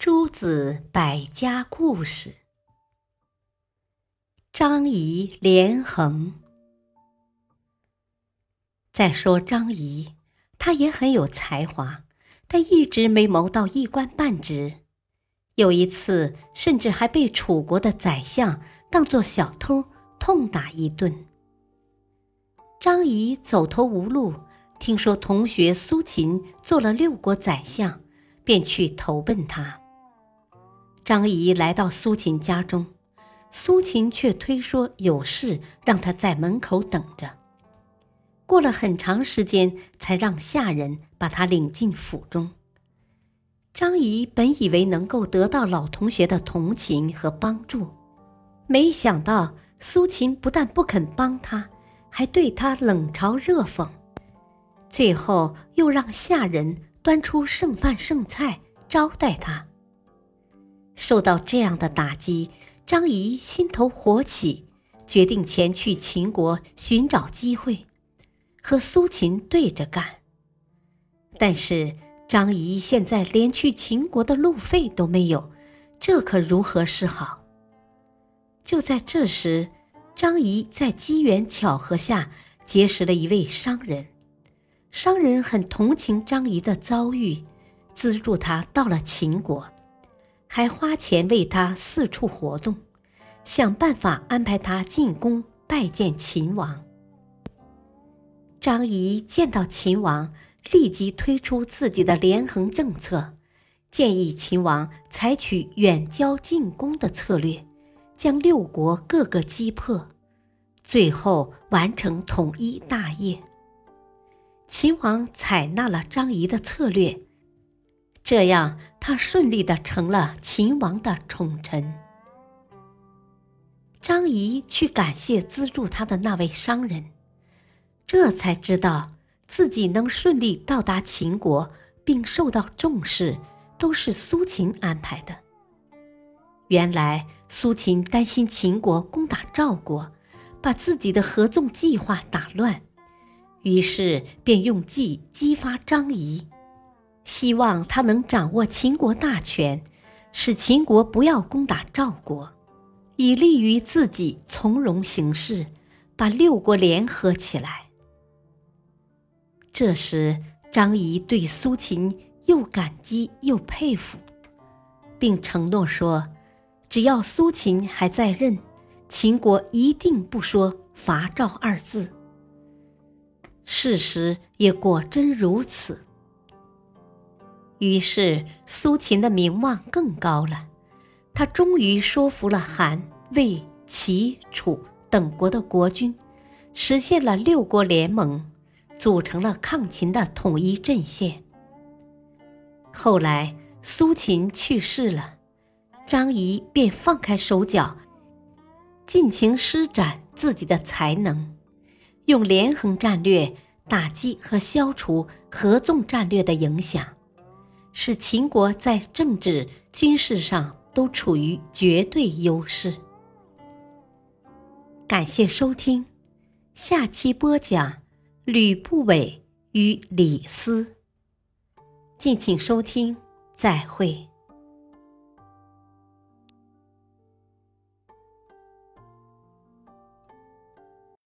诸子百家故事：张仪连横。再说张仪，他也很有才华，但一直没谋到一官半职。有一次，甚至还被楚国的宰相当作小偷，痛打一顿。张仪走投无路，听说同学苏秦做了六国宰相，便去投奔他。张仪来到苏秦家中，苏秦却推说有事，让他在门口等着。过了很长时间，才让下人把他领进府中。张仪本以为能够得到老同学的同情和帮助，没想到苏秦不但不肯帮他。还对他冷嘲热讽，最后又让下人端出剩饭剩菜招待他。受到这样的打击，张仪心头火起，决定前去秦国寻找机会，和苏秦对着干。但是张仪现在连去秦国的路费都没有，这可如何是好？就在这时。张仪在机缘巧合下结识了一位商人，商人很同情张仪的遭遇，资助他到了秦国，还花钱为他四处活动，想办法安排他进宫拜见秦王。张仪见到秦王，立即推出自己的连横政策，建议秦王采取远交近攻的策略。将六国各个击破，最后完成统一大业。秦王采纳了张仪的策略，这样他顺利的成了秦王的宠臣。张仪去感谢资助他的那位商人，这才知道自己能顺利到达秦国并受到重视，都是苏秦安排的。原来苏秦担心秦国攻打赵国，把自己的合纵计划打乱，于是便用计激发张仪，希望他能掌握秦国大权，使秦国不要攻打赵国，以利于自己从容行事，把六国联合起来。这时，张仪对苏秦又感激又佩服，并承诺说。只要苏秦还在任，秦国一定不说伐赵二字。事实也果真如此。于是苏秦的名望更高了，他终于说服了韩、魏、齐、楚等国的国君，实现了六国联盟，组成了抗秦的统一阵线。后来苏秦去世了。张仪便放开手脚，尽情施展自己的才能，用连横战略打击和消除合纵战略的影响，使秦国在政治、军事上都处于绝对优势。感谢收听，下期播讲吕不韦与李斯。敬请收听，再会。